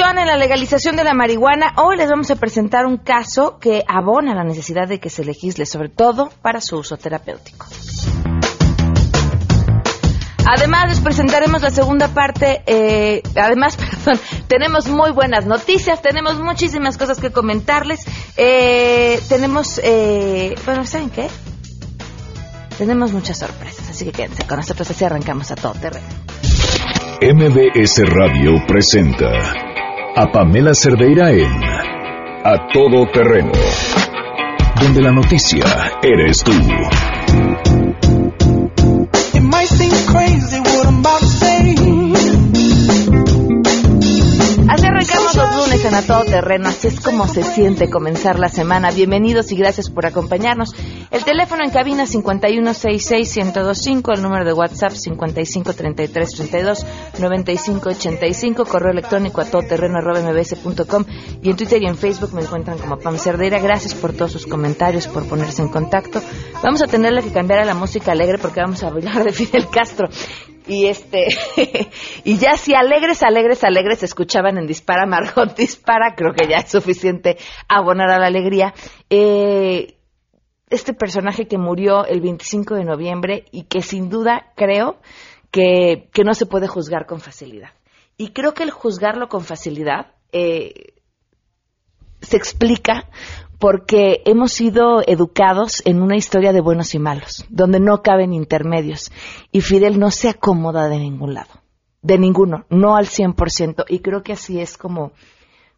en la legalización de la marihuana. Hoy les vamos a presentar un caso que abona la necesidad de que se legisle, sobre todo para su uso terapéutico. Además, les presentaremos la segunda parte. Eh, además, perdón, tenemos muy buenas noticias, tenemos muchísimas cosas que comentarles. Eh, tenemos, eh, bueno, ¿saben qué? Tenemos muchas sorpresas, así que quédense con nosotros, así arrancamos a todo terreno. MBS Radio presenta a Pamela Cerdeira en A Todo Terreno, donde la noticia eres tú. Así arrancamos los lunes en A Todo Terreno, así es como se siente comenzar la semana. Bienvenidos y gracias por acompañarnos. El teléfono en cabina 5166125, el número de WhatsApp 5533329585, correo electrónico a todoterreno.mbs.com y en Twitter y en Facebook me encuentran como Pam Cerdeira. Gracias por todos sus comentarios, por ponerse en contacto. Vamos a tenerle que cambiar a la música alegre porque vamos a hablar de Fidel Castro. Y este, y ya si alegres, alegres, alegres se escuchaban en Dispara, Margot Dispara, creo que ya es suficiente abonar a la alegría. Eh, este personaje que murió el 25 de noviembre y que sin duda creo que, que no se puede juzgar con facilidad. Y creo que el juzgarlo con facilidad eh, se explica porque hemos sido educados en una historia de buenos y malos, donde no caben intermedios. Y Fidel no se acomoda de ningún lado, de ninguno, no al 100%. Y creo que así es como,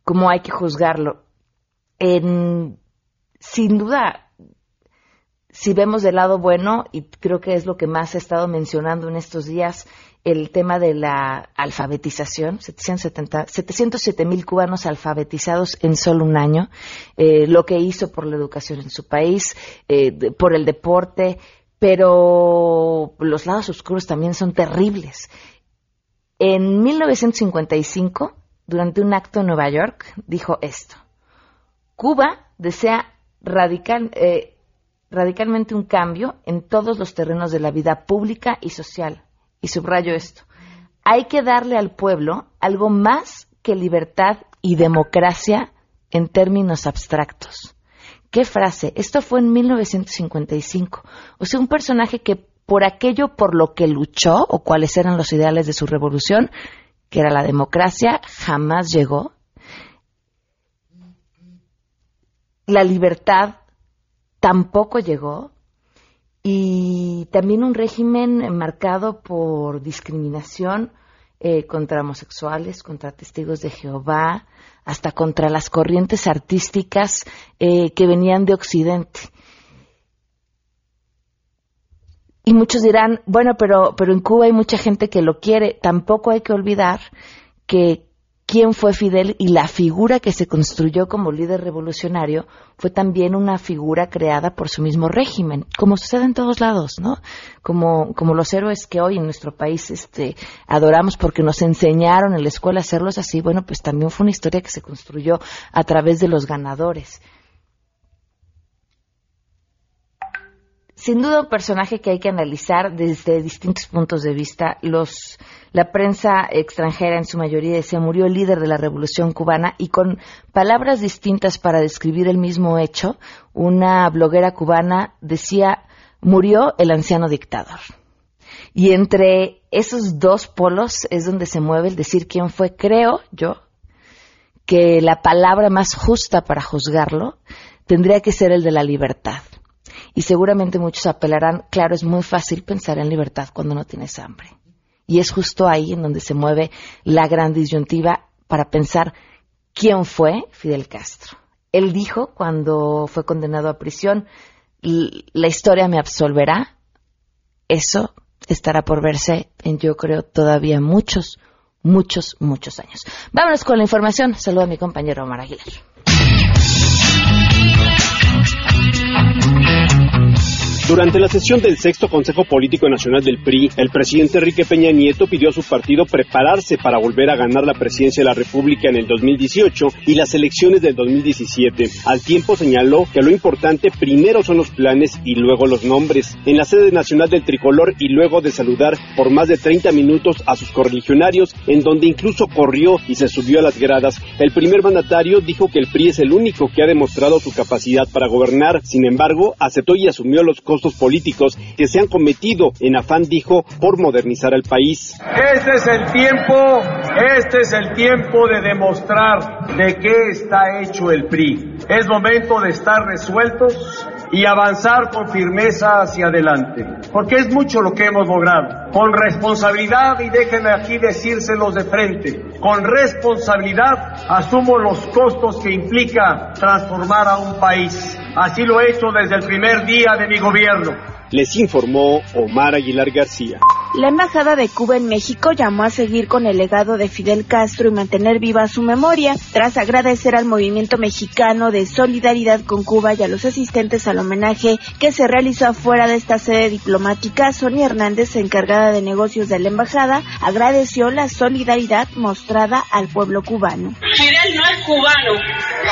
como hay que juzgarlo. En, sin duda, si vemos del lado bueno, y creo que es lo que más he estado mencionando en estos días, el tema de la alfabetización, 707 mil cubanos alfabetizados en solo un año, eh, lo que hizo por la educación en su país, eh, por el deporte, pero los lados oscuros también son terribles. En 1955, durante un acto en Nueva York, dijo esto, Cuba desea radical, eh, radicalmente un cambio en todos los terrenos de la vida pública y social. Y subrayo esto. Hay que darle al pueblo algo más que libertad y democracia en términos abstractos. ¿Qué frase? Esto fue en 1955. O sea, un personaje que por aquello por lo que luchó o cuáles eran los ideales de su revolución, que era la democracia, jamás llegó. La libertad tampoco llegó y también un régimen marcado por discriminación eh, contra homosexuales, contra testigos de Jehová, hasta contra las corrientes artísticas eh, que venían de Occidente. Y muchos dirán, bueno, pero, pero en Cuba hay mucha gente que lo quiere. Tampoco hay que olvidar que quién fue Fidel y la figura que se construyó como líder revolucionario fue también una figura creada por su mismo régimen, como sucede en todos lados, ¿no? Como, como los héroes que hoy en nuestro país este, adoramos porque nos enseñaron en la escuela a hacerlos así, bueno, pues también fue una historia que se construyó a través de los ganadores. Sin duda un personaje que hay que analizar desde distintos puntos de vista. Los, la prensa extranjera en su mayoría decía murió el líder de la revolución cubana y con palabras distintas para describir el mismo hecho, una bloguera cubana decía murió el anciano dictador. Y entre esos dos polos es donde se mueve el decir quién fue, creo yo, que la palabra más justa para juzgarlo tendría que ser el de la libertad. Y seguramente muchos apelarán, claro, es muy fácil pensar en libertad cuando no tienes hambre. Y es justo ahí en donde se mueve la gran disyuntiva para pensar quién fue Fidel Castro. Él dijo cuando fue condenado a prisión, la historia me absolverá. Eso estará por verse en, yo creo, todavía muchos, muchos, muchos años. Vámonos con la información. Saludo a mi compañero Omar Aguilar. Durante la sesión del sexto Consejo Político Nacional del PRI, el presidente Enrique Peña Nieto pidió a su partido prepararse para volver a ganar la presidencia de la República en el 2018 y las elecciones del 2017. Al tiempo señaló que lo importante primero son los planes y luego los nombres. En la sede nacional del tricolor y luego de saludar por más de 30 minutos a sus correligionarios, en donde incluso corrió y se subió a las gradas, el primer mandatario dijo que el PRI es el único que ha demostrado su capacidad para gobernar. Sin embargo, aceptó y asumió los costos políticos que se han cometido en afán, dijo, por modernizar el país. Este es el tiempo, este es el tiempo de demostrar de qué está hecho el PRI. Es momento de estar resueltos y avanzar con firmeza hacia adelante, porque es mucho lo que hemos logrado. Con responsabilidad, y déjenme aquí decírselos de frente, con responsabilidad asumo los costos que implica transformar a un país. Así lo he hecho desde el primer día de mi gobierno. Les informó Omar Aguilar García. La Embajada de Cuba en México llamó a seguir con el legado de Fidel Castro y mantener viva su memoria, tras agradecer al movimiento mexicano de solidaridad con Cuba y a los asistentes al homenaje que se realizó afuera de esta sede diplomática. Sonia Hernández, encargada de negocios de la Embajada, agradeció la solidaridad mostrada al pueblo cubano. Fidel no es cubano,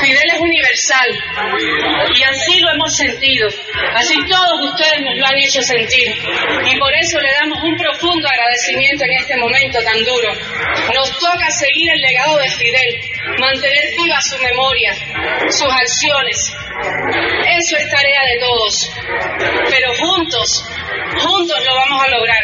Fidel es universal y así lo hemos sentido, así todos ustedes nos lo han hecho sentir y por eso le damos un profundo agradecimiento en este momento tan duro. Nos toca seguir el legado de Fidel, mantener viva su memoria, sus acciones. Eso es tarea de todos, pero juntos, juntos lo vamos a lograr,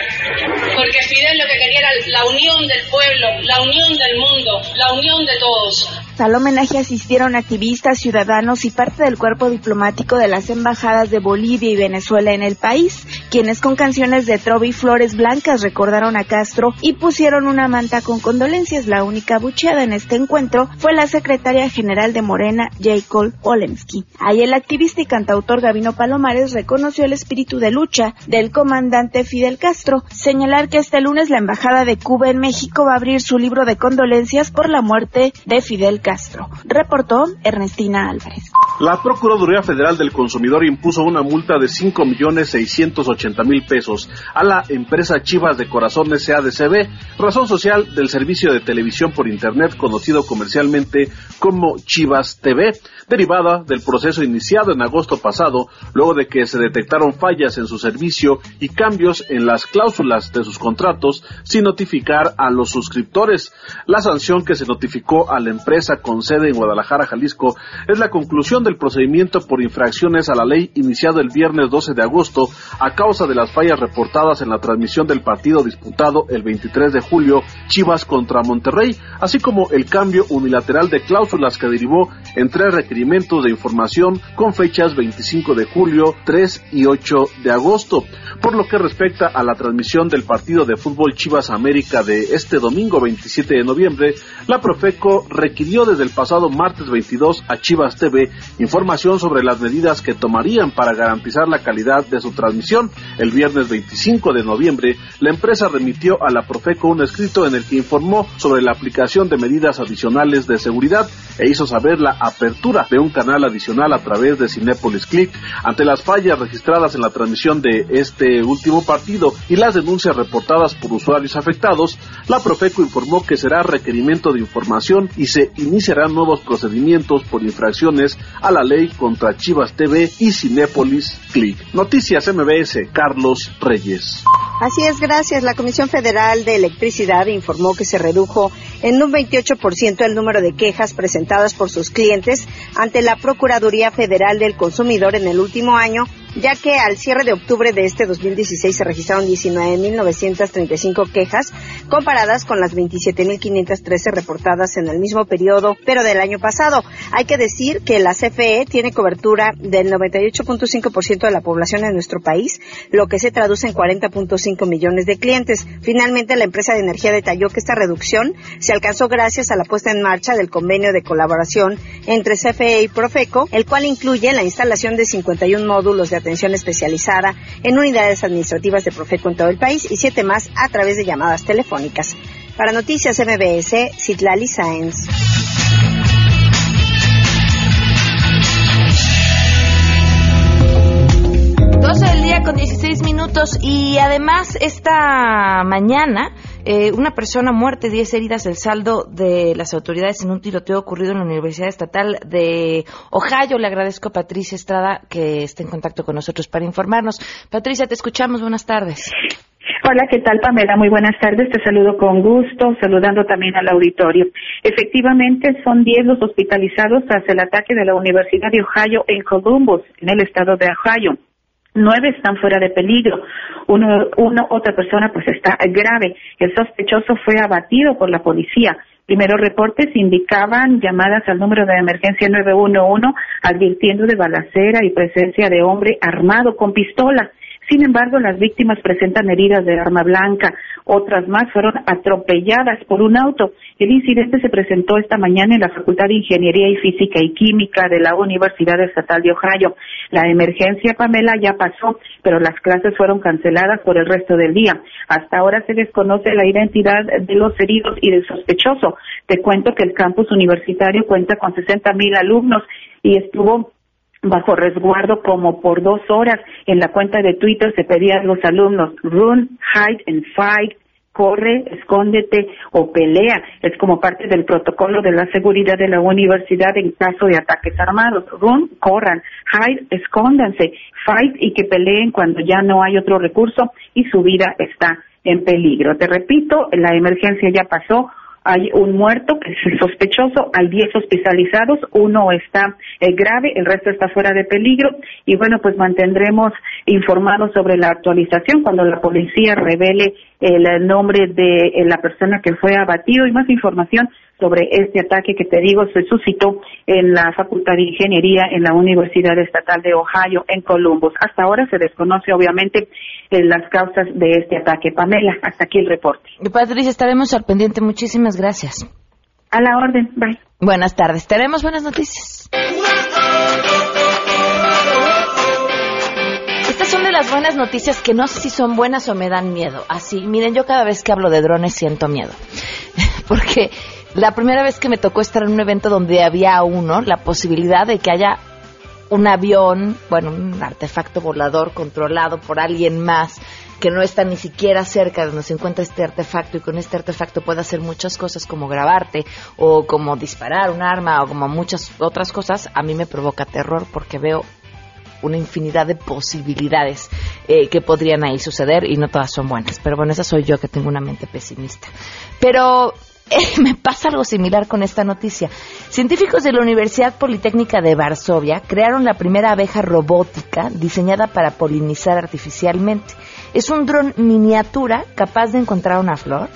porque Fidel lo que quería era la unión del pueblo, la unión del mundo, la unión de todos. Al homenaje asistieron activistas, ciudadanos y parte del cuerpo diplomático de las embajadas de Bolivia y Venezuela en el país, quienes con canciones de trova y flores blancas recordaron a Castro y pusieron una manta con condolencias. La única bucheada en este encuentro fue la secretaria general de Morena, Jacob Olemsky. Ahí el activista y cantautor Gabino Palomares reconoció el espíritu de lucha del comandante Fidel Castro, señalar que este lunes la embajada de Cuba en México va a abrir su libro de condolencias por la muerte de Fidel Castro. Reportó Ernestina Álvarez. La Procuraduría Federal del Consumidor impuso una multa de 5 millones 680 mil pesos a la empresa Chivas de Corazón SADCB, razón social del servicio de televisión por Internet conocido comercialmente como Chivas TV, derivada del proceso iniciado en agosto pasado, luego de que se detectaron fallas en su servicio y cambios en las cláusulas de sus contratos sin notificar a los suscriptores. La sanción que se notificó a la empresa con sede en Guadalajara, Jalisco, es la conclusión del procedimiento por infracciones a la ley iniciado el viernes 12 de agosto a causa de las fallas reportadas en la transmisión del partido disputado el 23 de julio Chivas contra Monterrey, así como el cambio unilateral de cláusulas que derivó en tres requerimientos de información con fechas 25 de julio, 3 y 8 de agosto. Por lo que respecta a la transmisión del partido de fútbol Chivas América de este domingo 27 de noviembre, la Profeco requirió desde el pasado martes 22 a Chivas TV información sobre las medidas que tomarían para garantizar la calidad de su transmisión. El viernes 25 de noviembre, la empresa remitió a la Profeco un escrito en el que informó sobre la aplicación de medidas adicionales de seguridad e hizo saber la apertura de un canal adicional a través de Cinepolis Click. Ante las fallas registradas en la transmisión de este último partido y las denuncias reportadas por usuarios afectados, la Profeco informó que será requerimiento de información y se iniciarán nuevos procedimientos por infracciones a la ley contra Chivas TV y Cinépolis Click. Noticias MBS, Carlos Reyes. Así es, gracias. La Comisión Federal de Electricidad informó que se redujo en un 28% el número de quejas presentadas por sus clientes ante la Procuraduría Federal del Consumidor en el último año ya que al cierre de octubre de este 2016 se registraron 19.935 quejas comparadas con las 27.513 reportadas en el mismo periodo, pero del año pasado. Hay que decir que la CFE tiene cobertura del 98.5% de la población en nuestro país, lo que se traduce en 40.5 millones de clientes. Finalmente, la empresa de energía detalló que esta reducción se alcanzó gracias a la puesta en marcha del convenio de colaboración entre CFE y Profeco, el cual incluye la instalación de 51 módulos de atención especializada en unidades administrativas de Profeco en todo el país y siete más a través de llamadas telefónicas. Para Noticias MBS, Citlali Sáenz. 12 del día seis minutos y además esta mañana eh, una persona muerta, 10 heridas, el saldo de las autoridades en un tiroteo ocurrido en la Universidad Estatal de Ohio. Le agradezco a Patricia Estrada que esté en contacto con nosotros para informarnos. Patricia, te escuchamos. Buenas tardes. Hola, ¿qué tal Pamela? Muy buenas tardes, te saludo con gusto, saludando también al auditorio. Efectivamente, son 10 los hospitalizados tras el ataque de la Universidad de Ohio en Columbus, en el estado de Ohio. Nueve están fuera de peligro. Uno, uno, otra persona pues está grave. El sospechoso fue abatido por la policía. Primeros reportes indicaban llamadas al número de emergencia 911 advirtiendo de balacera y presencia de hombre armado con pistola. Sin embargo, las víctimas presentan heridas de arma blanca. Otras más fueron atropelladas por un auto. El incidente se presentó esta mañana en la Facultad de Ingeniería y Física y Química de la Universidad Estatal de Ohio. La emergencia, Pamela, ya pasó, pero las clases fueron canceladas por el resto del día. Hasta ahora se desconoce la identidad de los heridos y del sospechoso. Te cuento que el campus universitario cuenta con 60 mil alumnos y estuvo bajo resguardo como por dos horas. En la cuenta de Twitter se pedía a los alumnos run, hide and fight, corre, escóndete o pelea. Es como parte del protocolo de la seguridad de la universidad en caso de ataques armados. Run, corran, hide, escóndanse, fight y que peleen cuando ya no hay otro recurso y su vida está en peligro. Te repito, la emergencia ya pasó, hay un muerto, que es sospechoso, hay 10 hospitalizados, uno está eh, grave, el resto está fuera de peligro. Y bueno, pues mantendremos informados sobre la actualización cuando la policía revele el nombre de eh, la persona que fue abatido y más información sobre este ataque que te digo se suscitó en la Facultad de Ingeniería en la Universidad Estatal de Ohio en Columbus. Hasta ahora se desconoce obviamente las causas de este ataque. Pamela, hasta aquí el reporte. Patricia, estaremos al pendiente. Muchísimas gracias. A la orden. Bye. Buenas tardes. Tenemos buenas noticias. Estas son de las buenas noticias que no sé si son buenas o me dan miedo. Así, miren, yo cada vez que hablo de drones siento miedo. Porque la primera vez que me tocó estar en un evento donde había uno, la posibilidad de que haya un avión, bueno, un artefacto volador controlado por alguien más que no está ni siquiera cerca de donde se encuentra este artefacto y con este artefacto puede hacer muchas cosas como grabarte o como disparar un arma o como muchas otras cosas, a mí me provoca terror porque veo una infinidad de posibilidades eh, que podrían ahí suceder y no todas son buenas. Pero bueno, esa soy yo que tengo una mente pesimista. Pero me pasa algo similar con esta noticia. Científicos de la Universidad Politécnica de Varsovia crearon la primera abeja robótica diseñada para polinizar artificialmente. Es un dron miniatura capaz de encontrar una flor,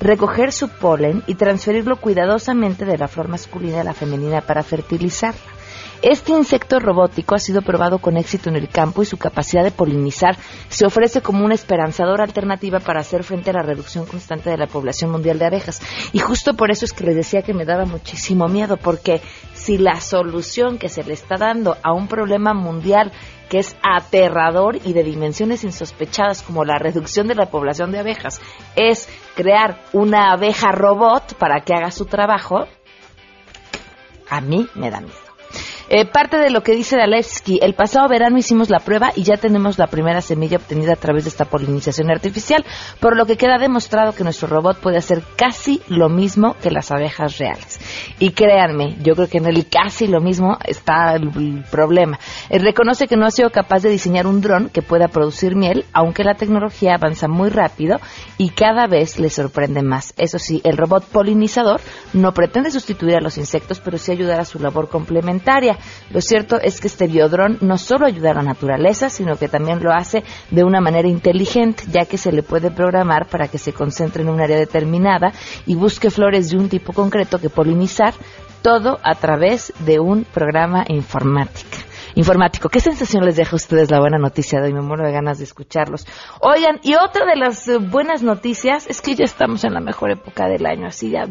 recoger su polen y transferirlo cuidadosamente de la flor masculina a la femenina para fertilizarla. Este insecto robótico ha sido probado con éxito en el campo y su capacidad de polinizar se ofrece como una esperanzadora alternativa para hacer frente a la reducción constante de la población mundial de abejas. Y justo por eso es que les decía que me daba muchísimo miedo, porque si la solución que se le está dando a un problema mundial que es aterrador y de dimensiones insospechadas como la reducción de la población de abejas, es crear una abeja robot para que haga su trabajo, a mí me da miedo. Eh, parte de lo que dice Dalevsky, el pasado verano hicimos la prueba y ya tenemos la primera semilla obtenida a través de esta polinización artificial, por lo que queda demostrado que nuestro robot puede hacer casi lo mismo que las abejas reales. Y créanme, yo creo que en el casi lo mismo está el, problema. Él reconoce que no ha sido capaz de diseñar un dron que pueda producir miel, aunque la tecnología avanza muy rápido y cada vez le sorprende más. Eso sí, el robot polinizador no pretende sustituir a los insectos, pero sí ayudar a su labor complementaria. Lo cierto es que este biodrón no solo ayuda a la naturaleza, sino que también lo hace de una manera inteligente, ya que se le puede programar para que se concentre en un área determinada y busque flores de un tipo concreto que polinizar, todo a través de un programa informática informático. ¿Qué sensación les deja a ustedes la buena noticia de hoy? Me muero de ganas de escucharlos. Oigan, y otra de las eh, buenas noticias es que ya estamos en la mejor época del año, así ya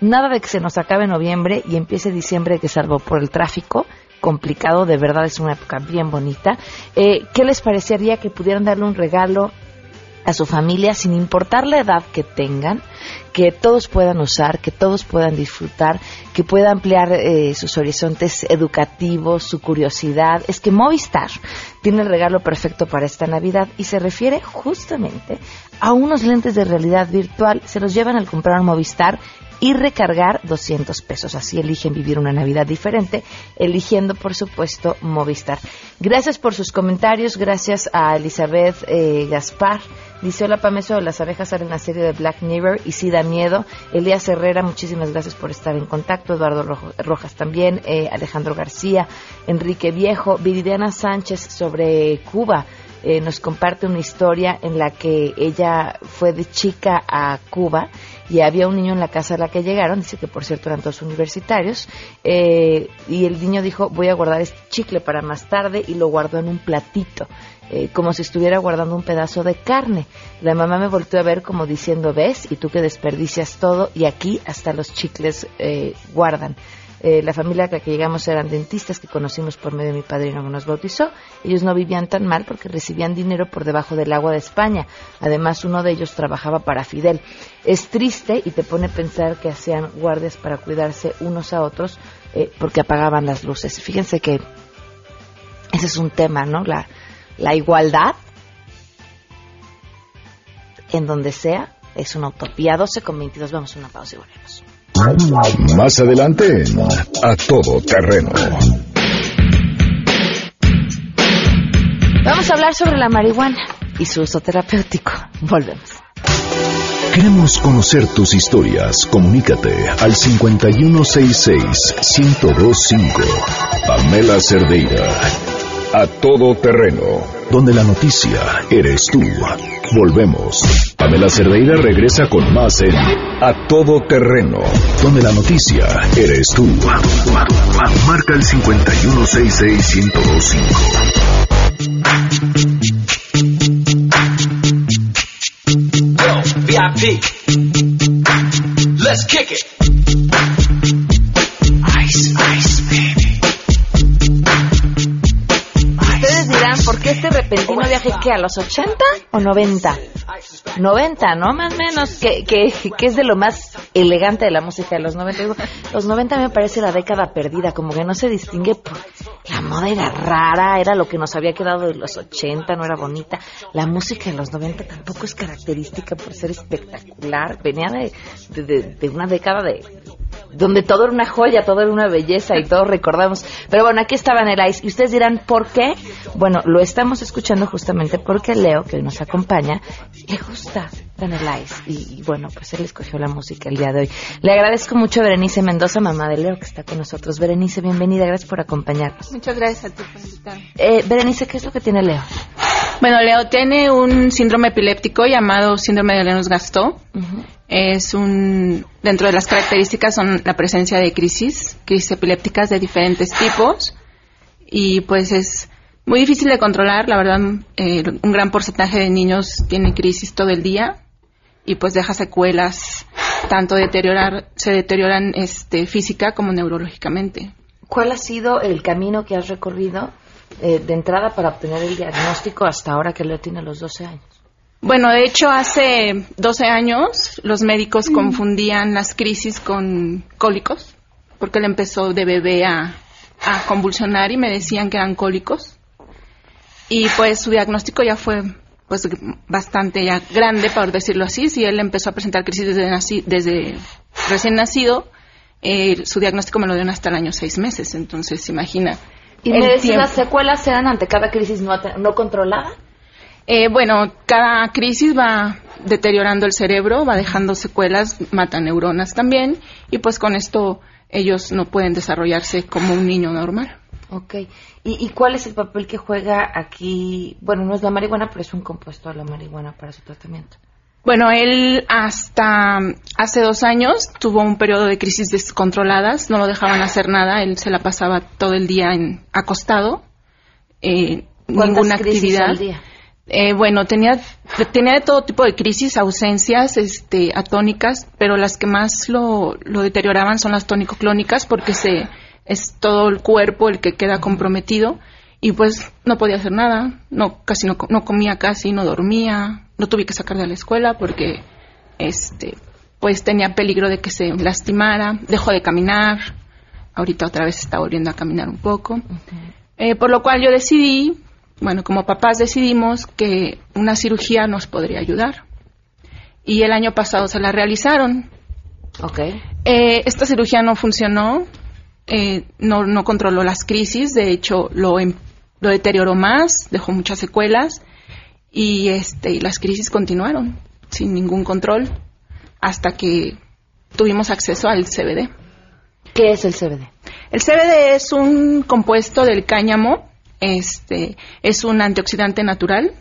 nada de que se nos acabe noviembre y empiece diciembre, que salvo por el tráfico complicado, de verdad es una época bien bonita. Eh, ¿Qué les parecería que pudieran darle un regalo a su familia sin importar la edad que tengan? que todos puedan usar, que todos puedan disfrutar, que pueda ampliar eh, sus horizontes educativos, su curiosidad. Es que Movistar tiene el regalo perfecto para esta Navidad y se refiere justamente a unos lentes de realidad virtual. Se los llevan al comprar Movistar y recargar 200 pesos. Así eligen vivir una Navidad diferente, eligiendo, por supuesto, Movistar. Gracias por sus comentarios, gracias a Elizabeth eh, Gaspar. Dice, hola Pameso, las abejas salen en la serie de Black Mirror y sí da miedo. Elías Herrera, muchísimas gracias por estar en contacto. Eduardo Rojas también, eh, Alejandro García, Enrique Viejo, Viridiana Sánchez sobre Cuba. Eh, nos comparte una historia en la que ella fue de chica a Cuba y había un niño en la casa a la que llegaron, dice que por cierto eran todos universitarios, eh, y el niño dijo voy a guardar este chicle para más tarde y lo guardó en un platito, eh, como si estuviera guardando un pedazo de carne. La mamá me volteó a ver como diciendo ves y tú que desperdicias todo y aquí hasta los chicles guardan. Eh, la familia a la que llegamos eran dentistas que conocimos por medio de mi padrino que nos bautizó. Ellos no vivían tan mal porque recibían dinero por debajo del agua de España. Además, uno de ellos trabajaba para Fidel. Es triste y te pone a pensar que hacían guardias para cuidarse unos a otros eh, porque apagaban las luces. Fíjense que ese es un tema, ¿no? La, la igualdad en donde sea es una utopía. 12 con 22, vamos a una pausa y volvemos. Más adelante A Todo Terreno. Vamos a hablar sobre la marihuana y su uso terapéutico. Volvemos. Queremos conocer tus historias. Comunícate al 5166-1025. Pamela Cerdeira. A todo terreno. Donde la noticia eres tú. Volvemos. Pamela Cerdeira regresa con más en A Todo Terreno, donde la noticia eres tú. Marca el 5166125. Yo, VIP. Let's kick it. Repentino viaje que a los 80 o 90? 90, ¿no? Más o menos, que, que, que, es de lo más elegante de la música de los 90. Los 90 me parece la década perdida, como que no se distingue por... La moda era rara, era lo que nos había quedado de los 80, no era bonita. La música de los 90 tampoco es característica por ser espectacular. Venía de, de, de una década de donde todo era una joya, todo era una belleza y todos recordamos. Pero bueno, aquí estaba el ice. Y ustedes dirán, ¿por qué? Bueno, lo estamos escuchando justamente porque Leo, que nos acompaña, le gusta Vanilla Ice. Y, bueno, pues él escogió la música el día de hoy. Le agradezco mucho a Berenice Mendoza, mamá de Leo, que está con nosotros. Berenice, bienvenida, gracias por acompañarnos. Muchas gracias a ti por invitarme. Eh, Berenice, ¿qué es lo que tiene Leo? Bueno, Leo tiene un síndrome epiléptico llamado síndrome de Lennox-Gastaut. Es un dentro de las características son la presencia de crisis, crisis epilépticas de diferentes tipos y pues es muy difícil de controlar, la verdad, eh, un gran porcentaje de niños tiene crisis todo el día y pues deja secuelas tanto deteriorar se deterioran este física como neurológicamente. ¿Cuál ha sido el camino que has recorrido eh, de entrada para obtener el diagnóstico hasta ahora que Leo tiene los 12 años? Bueno, de hecho, hace 12 años los médicos confundían las crisis con cólicos, porque él empezó de bebé a, a, convulsionar y me decían que eran cólicos. Y pues su diagnóstico ya fue pues bastante ya grande, por decirlo así. Si él empezó a presentar crisis desde, naci desde recién nacido, eh, su diagnóstico me lo dieron hasta el año seis meses. Entonces, imagina. ¿Y me decías las secuelas eran ante cada crisis no, no controlada? Eh, bueno, cada crisis va deteriorando el cerebro, va dejando secuelas, mata neuronas también, y pues con esto ellos no pueden desarrollarse como un niño normal. Ok. ¿Y, ¿Y, cuál es el papel que juega aquí? Bueno, no es la marihuana, pero es un compuesto de la marihuana para su tratamiento. Bueno, él hasta hace dos años tuvo un periodo de crisis descontroladas, no lo dejaban hacer nada, él se la pasaba todo el día en, acostado, eh, ninguna actividad. Al día? Eh, bueno, tenía, tenía de todo tipo de crisis, ausencias este, atónicas, pero las que más lo, lo deterioraban son las tónico-clónicas porque se, es todo el cuerpo el que queda comprometido y pues no podía hacer nada, no, casi no, no comía casi, no dormía, no tuve que sacar de la escuela porque este, pues tenía peligro de que se lastimara, dejó de caminar, ahorita otra vez está volviendo a caminar un poco, eh, por lo cual yo decidí, bueno, como papás decidimos que una cirugía nos podría ayudar. Y el año pasado se la realizaron. Ok. Eh, esta cirugía no funcionó, eh, no, no controló las crisis, de hecho lo, em, lo deterioró más, dejó muchas secuelas y, este, y las crisis continuaron sin ningún control hasta que tuvimos acceso al CBD. ¿Qué es el CBD? El CBD es un compuesto del cáñamo, este, es un antioxidante natural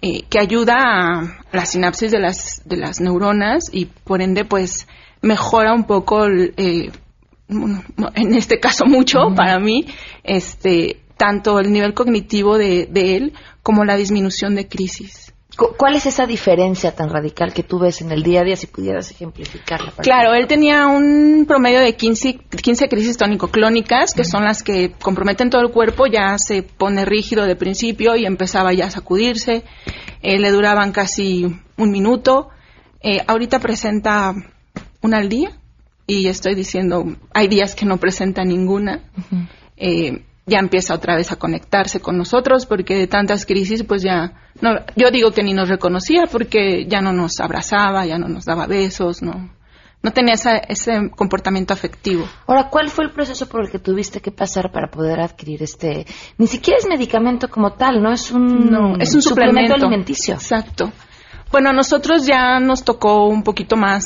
eh, que ayuda a la sinapsis de las, de las neuronas y por ende pues mejora un poco, el, eh, en este caso mucho para mí, este, tanto el nivel cognitivo de, de él como la disminución de crisis. ¿Cuál es esa diferencia tan radical que tú ves en el día a día si pudieras ejemplificarla? Claro, él tenía un promedio de 15, 15 crisis tónico-clónicas, que son las que comprometen todo el cuerpo, ya se pone rígido de principio y empezaba ya a sacudirse, eh, le duraban casi un minuto. Eh, ahorita presenta una al día y estoy diciendo, hay días que no presenta ninguna. eh, ya empieza otra vez a conectarse con nosotros porque de tantas crisis pues ya no yo digo que ni nos reconocía porque ya no nos abrazaba ya no nos daba besos no no tenía esa, ese comportamiento afectivo. Ahora cuál fue el proceso por el que tuviste que pasar para poder adquirir este ni siquiera es medicamento como tal no es un no es un suplemento, suplemento. alimenticio exacto. Bueno a nosotros ya nos tocó un poquito más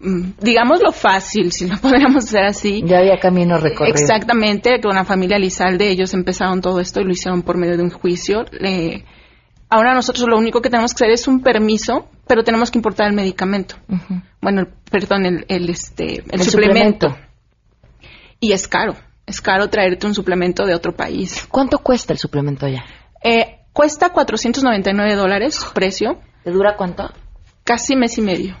mm, digamos lo fácil, si lo podríamos hacer así. Ya había camino recorrido. Exactamente, con la familia Lizalde ellos empezaron todo esto y lo hicieron por medio de un juicio. Le- ahora nosotros lo único que tenemos que hacer es un permiso, pero tenemos que importar el medicamento. Bueno, el- perdón, el, el, este, el, El suplemento. suplemento. Y es caro, es caro traerte un suplemento de otro país. ¿Cuánto cuesta el suplemento ya? Eh, cuesta 499 dólares precio, ¿Te dura cuánto? casi mes y medio.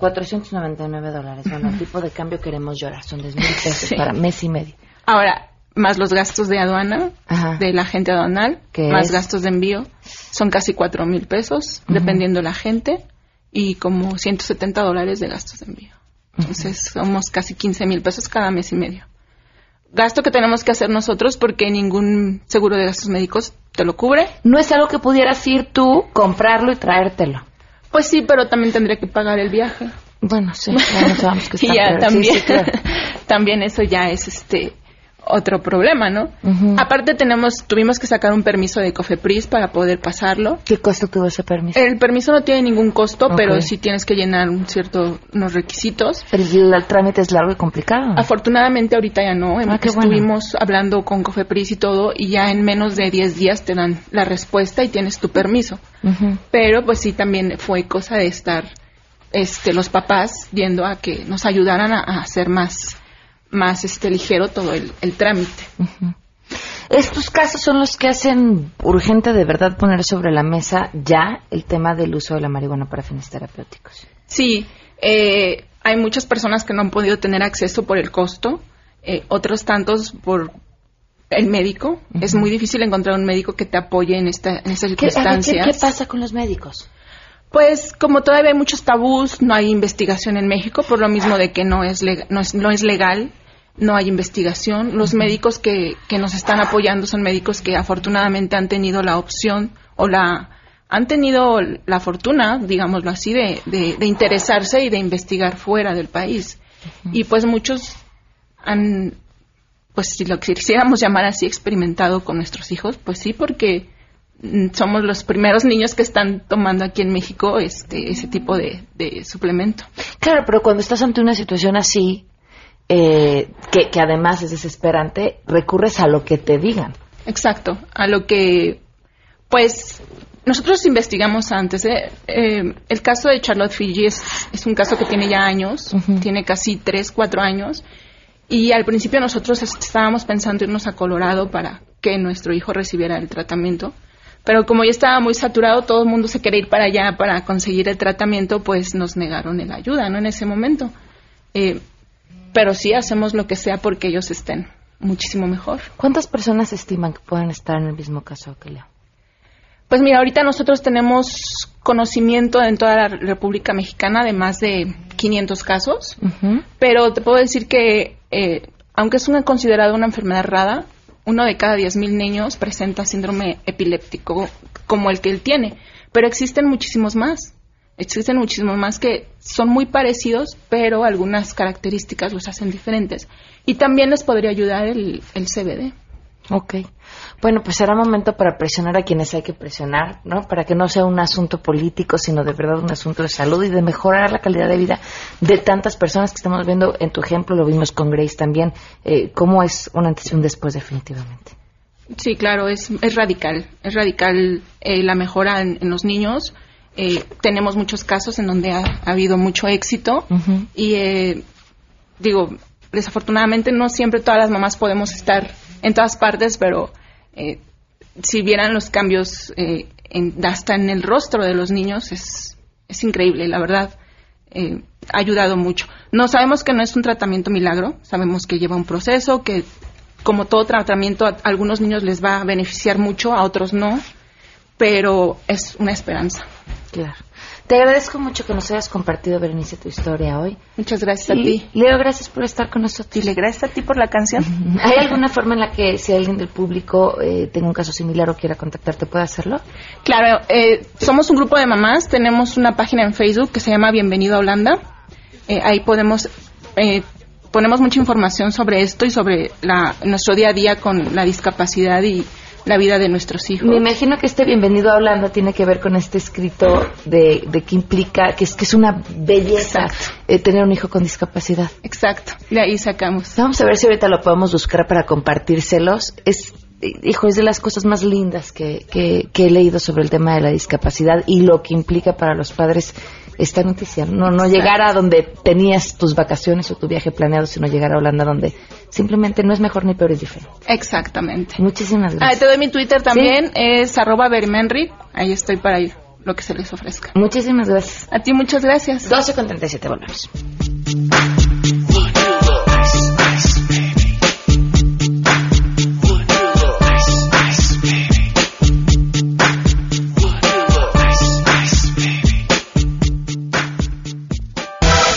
499 dólares. Bueno, el tipo de cambio queremos llorar. Son 10 mil pesos Sí. para mes y medio. Ahora, más los gastos de aduana, Ajá. de la gente aduanal, ¿Qué más es? gastos de envío, son casi cuatro mil pesos, Ujú. dependiendo la gente, y como 170 dólares de gastos de envío. Entonces, somos casi 15 mil pesos cada mes y medio. Gasto que tenemos que hacer nosotros porque ningún seguro de gastos médicos te lo cubre. No es algo que pudieras ir tú, comprarlo y traértelo. Pues sí, pero también tendría que pagar el viaje. Bueno, sí, ya no sabemos que está ya peor. Sí, también, sí, claro. también eso ya es este otro problema, ¿no? Aparte tenemos, tuvimos que sacar un permiso de Cofepris para poder pasarlo. ¿Qué costo tuvo ese permiso? El permiso no tiene ningún costo, pero sí tienes que llenar un cierto, unos requisitos. El, el trámite es largo y complicado. Afortunadamente ahorita ya no. Ah, bueno. Estuvimos hablando con Cofepris y todo y ya en menos de 10 días te dan la respuesta y tienes tu permiso. Pero pues sí también fue cosa de estar este los papás yendo a que nos ayudaran a, a hacer más más este ligero todo el, el trámite. Estos casos son los que hacen urgente de verdad poner sobre la mesa ya el tema del uso de la marihuana para fines terapéuticos. Sí, eh, hay muchas personas que no han podido tener acceso por el costo, eh, otros tantos por el médico. Es muy difícil encontrar un médico que te apoye en, esta, en estas ¿Qué, ver, ¿qué- circunstancias. qué pasa con los médicos? Pues como todavía hay muchos tabús, no hay investigación en México, por lo mismo de que no es, no es, no es legal, no hay investigación. Los médicos que, que nos están apoyando son médicos que afortunadamente han tenido la opción o la han tenido la fortuna, digámoslo así, de, de, de interesarse y de investigar fuera del país. Y pues muchos han, pues si lo quisiéramos llamar así, experimentado con nuestros hijos, pues sí, porque mm, somos los primeros niños que están tomando aquí en México este ese tipo de, de suplemento. Claro, pero cuando estás ante una situación así, eh, que, que además es desesperante, recurres a lo que te digan. Exacto, a lo que, pues, nosotros investigamos antes. ¿eh? Eh, el caso de Charlotte Fiji es, es un caso que tiene ya años, tiene casi tres, cuatro años, y al principio nosotros est- estábamos pensando irnos a Colorado para que nuestro hijo recibiera el tratamiento. Pero como ya estaba muy saturado, todo el mundo se quería ir para allá para conseguir el tratamiento, pues nos negaron la ayuda, ¿no? En ese momento. Eh, pero sí hacemos lo que sea porque ellos estén muchísimo mejor. ¿Cuántas personas estiman que pueden estar en el mismo caso que Leo? Pues mira, ahorita nosotros tenemos conocimiento en toda la República Mexicana de más de 500 casos, pero te puedo decir que, eh, aunque es una, considerada una enfermedad rara, uno de cada 10.000 niños presenta síndrome epiléptico como el que él tiene, pero existen muchísimos más. Existen muchísimos más que son muy parecidos, pero algunas características los hacen diferentes. Y también les podría ayudar el, el CBD. Ok. Bueno, pues será momento para presionar a quienes hay que presionar, ¿no? Para que no sea un asunto político, sino de verdad un asunto de salud y de mejorar la calidad de vida de tantas personas que estamos viendo. En tu ejemplo lo vimos con Grace también. Eh, ¿Cómo es un antes y un después definitivamente? Sí, claro, es, es radical. Es radical eh, la mejora en, los niños. Eh, tenemos muchos casos en donde ha, habido mucho éxito y digo, desafortunadamente no siempre todas las mamás podemos estar en todas partes, pero eh, si vieran los cambios eh, hasta en el rostro de los niños, es, es increíble, la verdad. Eh, ha ayudado mucho. No sabemos que no es un tratamiento milagro, sabemos que lleva un proceso, que como todo tratamiento a algunos niños les va a beneficiar mucho, a otros no, pero es una esperanza. Claro. Te agradezco mucho que nos hayas compartido, Berenice, tu historia hoy. Muchas gracias a ti. Leo, gracias por estar con nosotros. le gracias a ti por la canción. ¿Hay alguna forma en la que si alguien del público eh, tenga un caso similar o quiera contactarte, pueda hacerlo? Claro, eh, somos un grupo de mamás, tenemos una página en Facebook que se llama Bienvenido a Holanda. Eh, ahí podemos ponemos mucha información sobre esto y sobre la, nuestro día a día con la discapacidad y la vida de nuestros hijos. Me imagino que este bienvenido hablando tiene que ver con este escrito de, de que implica, que es que es una belleza eh, tener un hijo con discapacidad. Exacto, de ahí sacamos. Vamos a ver si ahorita lo podemos buscar para compartírselos. Es hijo, es de las cosas más lindas que, que, que, he leído sobre el tema de la discapacidad y lo que implica para los padres esta noticia. No, no llegar a donde tenías tus vacaciones o tu viaje planeado, sino llegar a Holanda donde simplemente no es mejor ni peor, es diferente. Exactamente. Muchísimas gracias. Ah, te doy mi Twitter también, es arroba bermenri. Ahí estoy para ir, lo que se les ofrezca. Muchísimas gracias. A ti muchas gracias. 12 con 37, volvemos.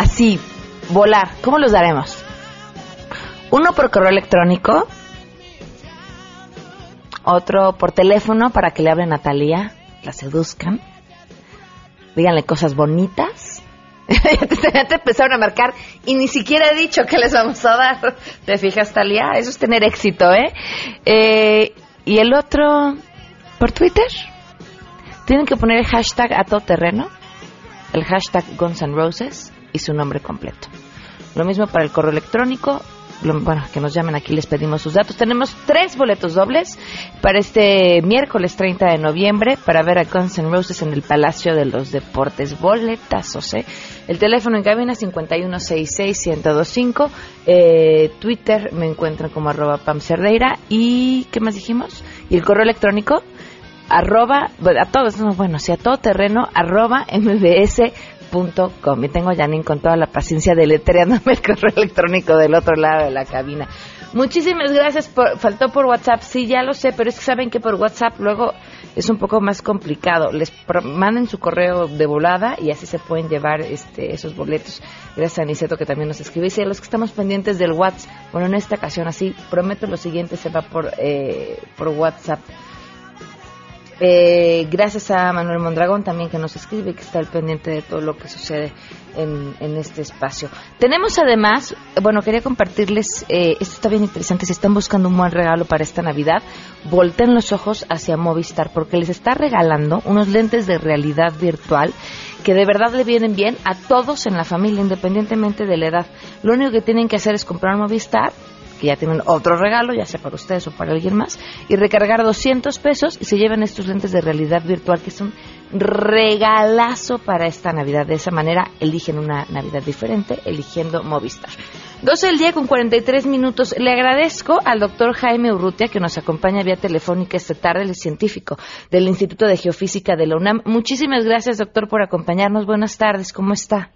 Así, volar. ¿Cómo los daremos? Uno por correo electrónico, otro por teléfono para que le hablen a Talía, la seduzcan, díganle cosas bonitas. ya te empezaron a marcar y ni siquiera he dicho que les vamos a dar. ¿Te fijas, Talía? Eso es tener éxito, ¿eh? eh y el otro, por Twitter. Tienen que poner el hashtag a todo terreno el hashtag Guns N' Roses y su nombre completo. Lo mismo para el correo electrónico. bueno, que nos llamen aquí, les pedimos sus datos. Tenemos tres boletos dobles para este miércoles 30 de noviembre para ver a Guns N' Roses en el Palacio de los Deportes. Boletazos, ¿eh? El teléfono en cabina 5166-1025. Eh, Twitter me encuentran como arroba Pam Cerdeira. ¿Y qué más dijimos? Y el correo electrónico arroba, a todos, no, bueno, sí, a todo terreno, arroba mbs.com. Y tengo a Janine con toda la paciencia deletreándome el correo electrónico del otro lado de la cabina. Muchísimas gracias. Por, faltó por WhatsApp. Sí, ya lo sé, pero es que saben que por WhatsApp luego es un poco más complicado. Les manden su correo de volada y así se pueden llevar este, esos boletos. Gracias a Aniceto que también nos escribe. Y a los que estamos pendientes del WhatsApp, bueno, en esta ocasión así, prometo lo siguiente se va por, eh, por WhatsApp. Eh, gracias a Manuel Mondragón también que nos escribe y que está al pendiente de todo lo que sucede en, en este espacio. Tenemos además, bueno, quería compartirles, eh, esto está bien interesante, si están buscando un buen regalo para esta Navidad, volteen los ojos hacia Movistar porque les está regalando unos lentes de realidad virtual que de verdad le vienen bien a todos en la familia, independientemente de la edad. Lo único que tienen que hacer es comprar Movistar que ya tienen otro regalo, ya sea para ustedes o para alguien más, y recargar 200 pesos y se llevan estos lentes de realidad virtual que son regalazo para esta Navidad. De esa manera eligen una Navidad diferente, eligiendo Movistar. 12 del día con 43 minutos. Le agradezco al doctor Jaime Urrutia que nos acompaña vía telefónica esta tarde, el científico del Instituto de Geofísica de la UNAM. Muchísimas gracias, doctor, por acompañarnos. Buenas tardes, ¿cómo está?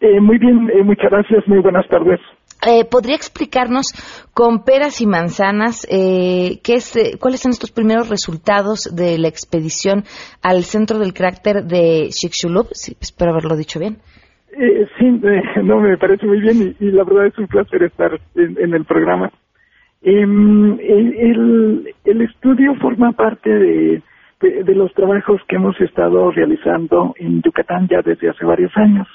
Eh, muy bien, eh, muchas gracias, muy buenas tardes. Eh, ¿Podría explicarnos con peras y manzanas eh, qué es, eh, cuáles son estos primeros resultados de la expedición al centro del cráter de Chicxulub? espero haberlo dicho bien. Eh, sí, no, me parece muy bien y, la verdad es un placer estar en, el programa. Em, el, el, estudio forma parte de, de los trabajos que hemos estado realizando en Yucatán ya desde hace varios años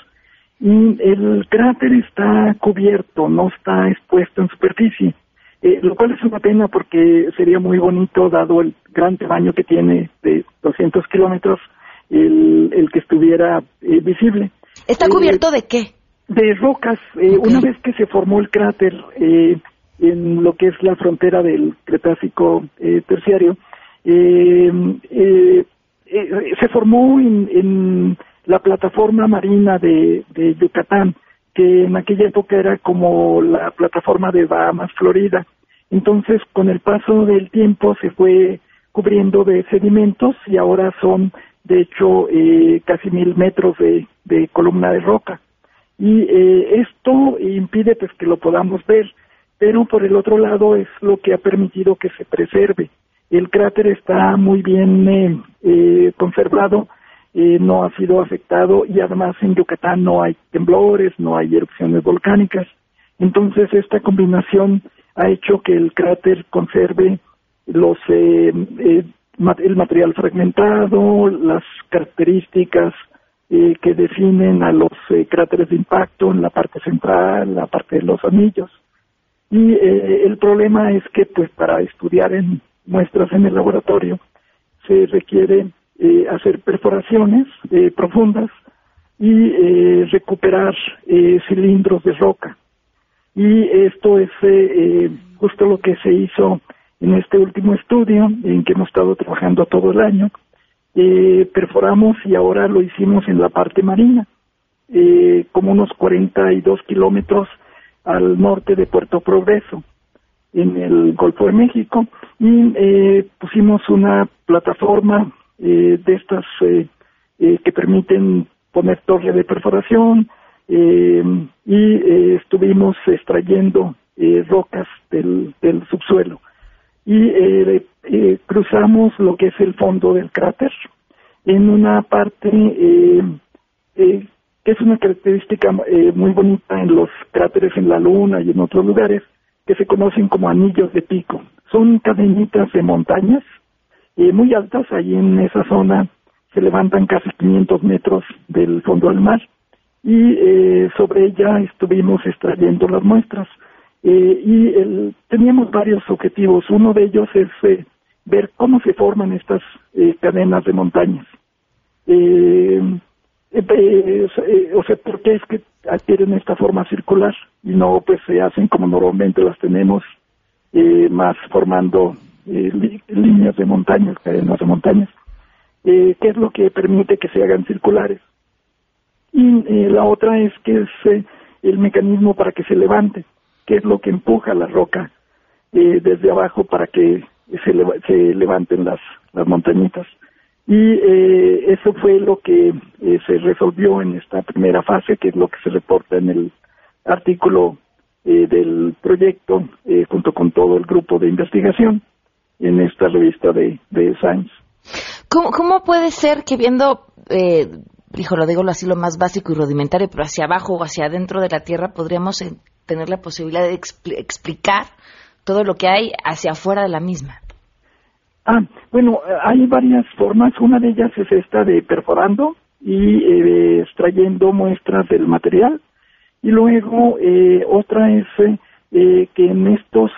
el cráter está cubierto, no está expuesto en superficie, eh, lo cual es una pena porque sería muy bonito, dado el gran tamaño que tiene de 200 kilómetros, el, el, que estuviera eh, visible. ¿Está cubierto de qué? De rocas. Eh, una vez que se formó el cráter en lo que es la frontera del Cretácico terciario, se formó en la plataforma marina de, Yucatán, que en aquella época era como la plataforma de Bahamas, Florida. Entonces, con el paso del tiempo se fue cubriendo de sedimentos y ahora son, de hecho, eh, casi mil metros de, columna de roca. Y eh, esto impide pues que lo podamos ver, pero por el otro lado es lo que ha permitido que se preserve. El cráter está muy bien eh, conservado, eh, no ha sido afectado y además en Yucatán no hay temblores, no hay erupciones volcánicas. Entonces esta combinación ha hecho que el cráter conserve los eh, eh, el material fragmentado, las características que definen a los cráteres de impacto en la parte central, la parte de los anillos. Y el problema es que pues para estudiar en muestras en el laboratorio se requiere eh, hacer perforaciones eh, profundas y eh, recuperar cilindros de roca. Y esto es justo lo que se hizo en este último estudio en que hemos estado trabajando todo el año. perforamos y ahora lo hicimos en la parte marina, como unos 42 kilómetros al norte de Puerto Progreso en el Golfo de México y pusimos una plataforma eh, de estas eh, eh, que permiten poner torre de perforación y estuvimos extrayendo rocas del, del, subsuelo y cruzamos lo que es el fondo del cráter en una parte que es una característica muy bonita en los cráteres en la Luna y en otros lugares, que se conocen como anillos de pico. Son cadenitas de montañas eh, muy altas, ahí en esa zona se levantan casi 500 metros del fondo del mar y eh, sobre ella estuvimos extrayendo las muestras eh, y el, teníamos varios objetivos. Uno de ellos es eh, ver cómo se forman estas eh, cadenas de montañas. o sea, ¿por qué es que adquieren esta forma circular y no pues se hacen como normalmente las tenemos, más formando eh, líneas de montañas, cadenas de montañas, eh, que es lo que permite que se hagan circulares. Y eh, la otra es que es eh, el mecanismo para que se levante, que es lo que empuja la roca desde abajo para que se, se levanten las, las montañitas. Y eso fue lo que se resolvió en esta primera fase, que es lo que se reporta en el artículo eh, del proyecto junto con todo el grupo de investigación en esta revista de, de Science. ¿Cómo, ¿Cómo, puede ser que viendo, eh, dijo, lo digo así, lo más básico y rudimentario, pero hacia abajo o hacia adentro de la Tierra podríamos tener la posibilidad de explicar todo lo que hay hacia afuera de la misma? Ah, bueno, hay varias formas. Una de ellas es esta de perforando y eh, extrayendo muestras del material. Y luego eh, otra es eh, que en estos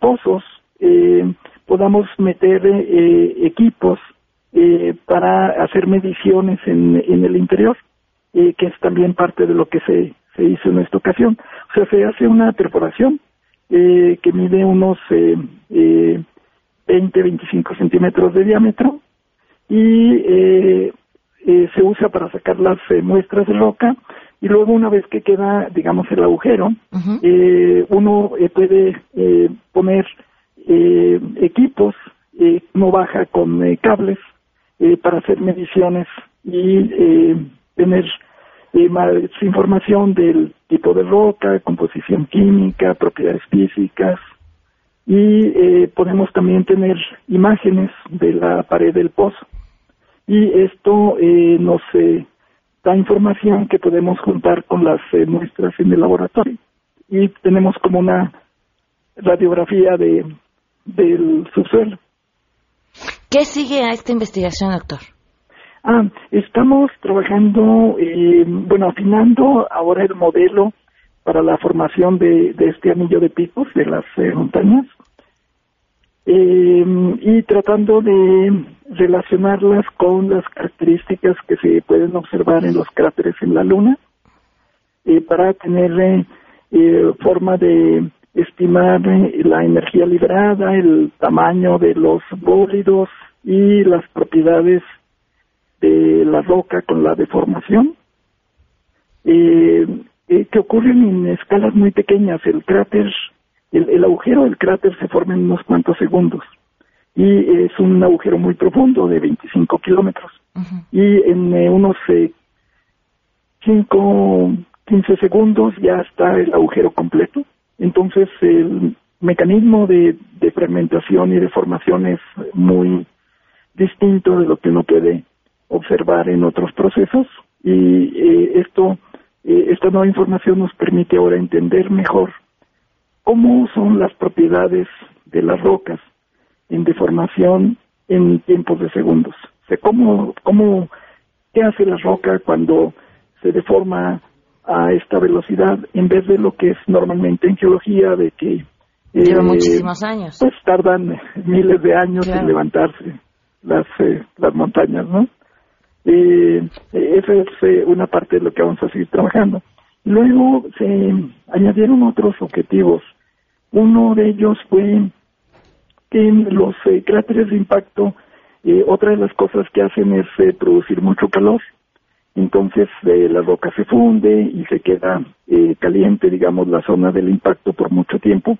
pozos podamos meter equipos para hacer mediciones en, en el interior, que es también parte de lo que se, se hizo en esta ocasión. O sea, se hace una perforación que mide unos 20-25 centímetros de diámetro y eh, eh, se usa para sacar las eh, muestras de roca y luego una vez que queda, digamos, el agujero, uno puede poner equipos, no baja con cables para hacer mediciones y tener más información del tipo de roca, composición química, propiedades físicas, y eh, podemos también tener imágenes de la pared del pozo. Y esto eh, nos eh, da información que podemos juntar con las muestras en el laboratorio. Y tenemos como una radiografía de, del subsuelo. ¿Qué sigue a esta investigación, doctor? Ah, estamos trabajando, bueno, afinando ahora el modelo para la formación de, este anillo de picos de las eh, montañas em, y tratando de relacionarlas con las características que se pueden observar en los cráteres en la Luna eh, para tener eh, forma de estimar la energía liberada, el tamaño de los bólidos y las propiedades de la roca con la deformación. Eh, eh, que ocurren en escalas muy pequeñas. El cráter, el, agujero del cráter se forma en unos cuantos segundos y es un agujero muy profundo de 25 kilómetros. Y en eh, unos eh, 5, 15 segundos ya está el agujero completo. Entonces el mecanismo de, de fragmentación y de formación es muy distinto de lo que uno puede observar en otros procesos y eh, esto eh, esta nueva información nos permite ahora entender mejor cómo son las propiedades de las rocas en deformación en tiempos de segundos. O sea, cómo, cómo, qué hace la roca cuando se deforma a esta velocidad en vez de lo que es normalmente en geología de que lleva eh, muchísimos años. Pues tardan miles de años en levantarse las eh, las montañas, ¿no? Eh, esa es eh, una parte de lo que vamos a seguir trabajando. Luego se añadieron otros objetivos. Uno de ellos fue que los eh, cráteres de impacto, otra de las cosas que hacen es producir mucho calor. Entonces la roca se funde y se queda caliente, digamos, la zona del impacto por mucho tiempo.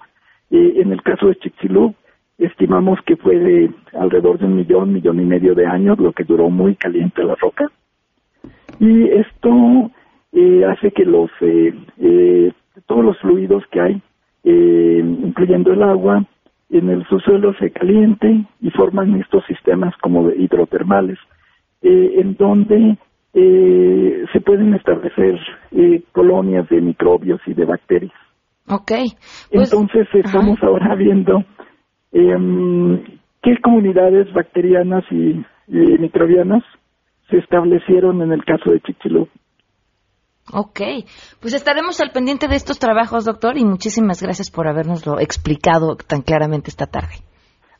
en el caso de Chicxulub, estimamos que fue de alrededor de un millón, millón y medio de años, lo que duró muy caliente la roca. Y esto eh, hace que los eh, eh, todos los fluidos que hay, incluyendo el agua, en el subsuelo se caliente y forman estos sistemas como hidrotermales, en donde se pueden establecer colonias de microbios y de bacterias. Okay. Pues, Entonces estamos ahora viendo eh, qué comunidades bacterianas y, microbianas se establecieron en el caso de Chichilú. Ok, pues estaremos al pendiente de estos trabajos, doctor, y muchísimas gracias por habernoslo explicado tan claramente esta tarde.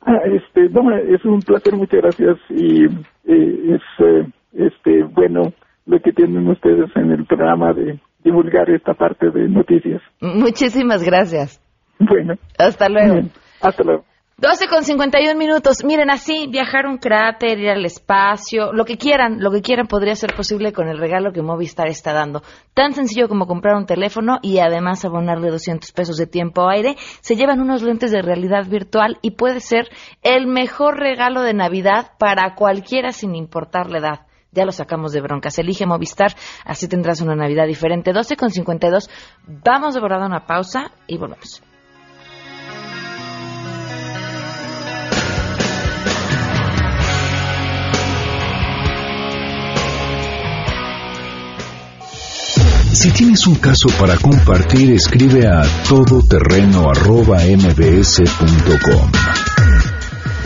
Ah, este, es un placer, muchas gracias, y eh, es eh, este bueno lo que tienen ustedes en el programa de divulgar esta parte de noticias. Muchísimas gracias. Bueno. Hasta luego. hasta luego. 12 con 51 minutos. Miren, así viajar un cráter, ir al espacio, lo que quieran, lo que quieran podría ser posible con el regalo que Movistar está dando. Tan sencillo como comprar un teléfono y además abonarle 200 pesos de tiempo aire. Se llevan unos lentes de realidad virtual y puede ser el mejor regalo de Navidad para cualquiera sin importar la edad. Ya lo sacamos de broncas. Elige Movistar, así tendrás una Navidad diferente. 12 con 52. Vamos de verdad a una pausa y volvemos. Si tienes un caso para compartir, escribe a todoterreno.mbs.com.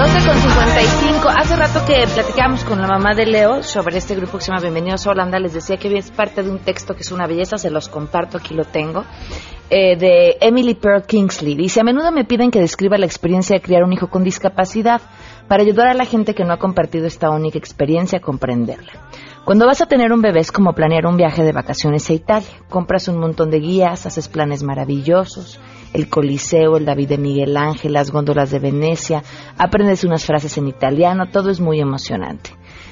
12 con 55. Hace rato que platicábamos con la mamá de Leo sobre este grupo que se llama Bienvenidos a Holanda. Les decía que es parte de un texto que es una belleza, se los comparto, aquí lo tengo, eh, de Emily Pearl Kingsley. Dice, a menudo me piden que describa la experiencia de criar un hijo con discapacidad para ayudar a la gente que no ha compartido esta única experiencia a comprenderla. Cuando vas a tener un bebé es como planear un viaje de vacaciones a Italia. Compras un montón de guías, haces planes maravillosos, el Coliseo, el David de Miguel Ángel, las góndolas de Venecia, aprendes unas frases en italiano, todo es muy emocionante.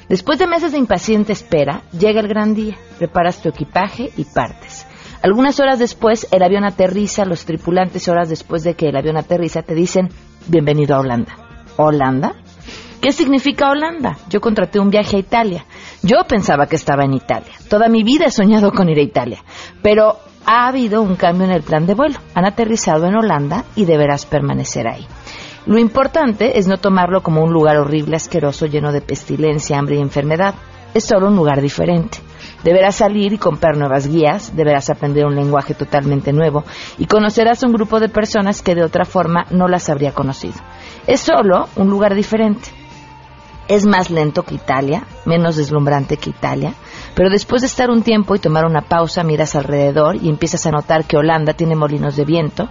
Después de meses de impaciente espera, llega el gran día, preparas tu equipaje y partes. Algunas horas después el avión aterriza, los tripulantes horas después de que el avión aterriza te dicen, bienvenido a Holanda. ¿Holanda? ¿Qué significa Holanda? Yo contraté un viaje a Italia. Yo pensaba que estaba en Italia. Toda mi vida he soñado con ir a Italia. Pero ha habido un cambio en el plan de vuelo. Han aterrizado en Holanda y deberás permanecer ahí. Lo importante es no tomarlo como un lugar horrible, asqueroso, lleno de pestilencia, hambre y enfermedad. Es solo un lugar diferente. Deberás salir y comprar nuevas guías, deberás aprender un lenguaje totalmente nuevo y conocerás un grupo de personas que de otra forma no las habría conocido. Es solo un lugar diferente. Es más lento que Italia, menos deslumbrante que Italia, pero después de estar un tiempo y tomar una pausa, miras alrededor y empiezas a notar que Holanda tiene molinos de viento,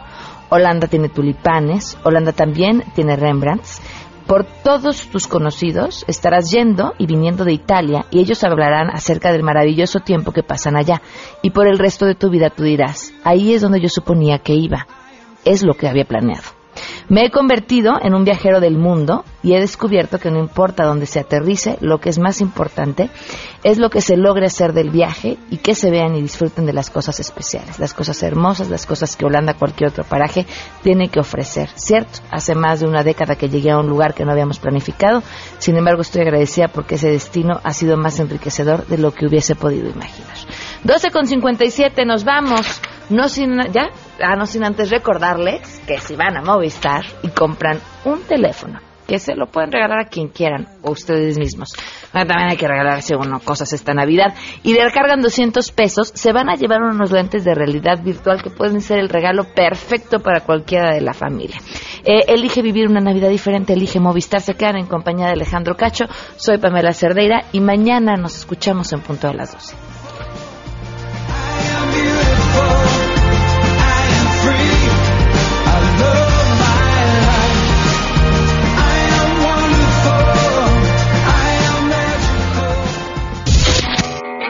Holanda tiene tulipanes, Holanda también tiene Rembrandts. Por todos tus conocidos estarás yendo y viniendo de Italia y ellos hablarán acerca del maravilloso tiempo que pasan allá. Y por el resto de tu vida tú dirás, ahí es donde yo suponía que iba. Es lo que había planeado. Me he convertido en un viajero del mundo y he descubierto que no importa dónde se aterrice, lo que es más importante es lo que se logre hacer del viaje y que se vean y disfruten de las cosas especiales, las cosas hermosas, las cosas que Holanda, cualquier otro paraje, tiene que ofrecer. Cierto, hace más de una década que llegué a un lugar que no habíamos planificado, sin embargo estoy agradecida porque ese destino ha sido más enriquecedor de lo que hubiese podido imaginar. 12 con 57, nos vamos. No sin, ya, ah, no sin antes recordarles que si van a Movistar y compran un teléfono, que se lo pueden regalar a quien quieran, o ustedes mismos. También hay que regalarse uno cosas esta Navidad. Y le recargan 200 pesos, se van a llevar unos lentes de realidad virtual que pueden ser el regalo perfecto para cualquiera de la familia. Eh, elige vivir una Navidad diferente, elige Movistar. Se quedan en compañía de Alejandro Cacho. Soy Pamela Cerdeira y mañana nos escuchamos en punto de las 12.